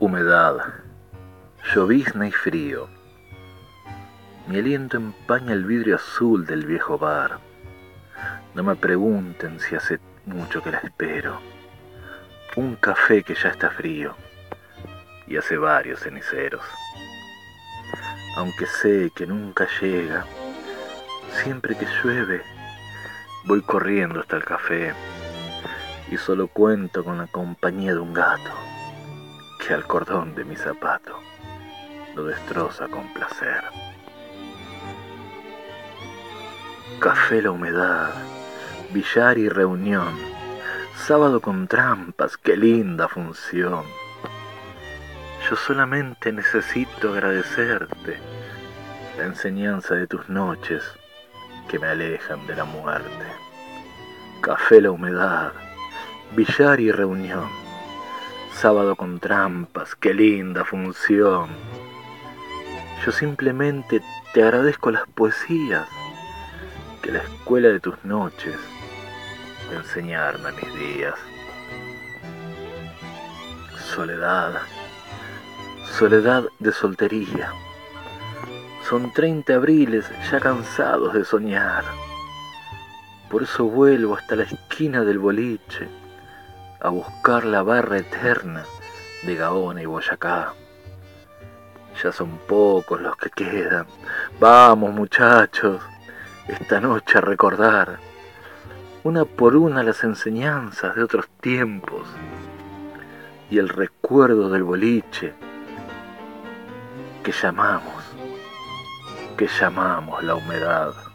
humedad, llovizna y frío. Mi aliento empaña el vidrio azul del viejo bar. No me pregunten si hace mucho que la espero. Un café que ya está frío y hace varios ceniceros. Aunque sé que nunca llega, siempre que llueve, voy corriendo hasta el café y solo cuento con la compañía de un gato al cordón de mi zapato lo destroza con placer. Café la humedad, billar y reunión, sábado con trampas, qué linda función. Yo solamente necesito agradecerte la enseñanza de tus noches que me alejan de la muerte. Café la humedad, billar y reunión. Sábado con trampas, qué linda función. Yo simplemente te agradezco las poesías que la escuela de tus noches me enseñaron a mis días. Soledad, soledad de soltería. Son treinta abriles ya cansados de soñar. Por eso vuelvo hasta la esquina del boliche a buscar la barra eterna de Gaona y Boyacá. Ya son pocos los que quedan. Vamos muchachos, esta noche a recordar una por una las enseñanzas de otros tiempos y el recuerdo del boliche que llamamos, que llamamos la humedad.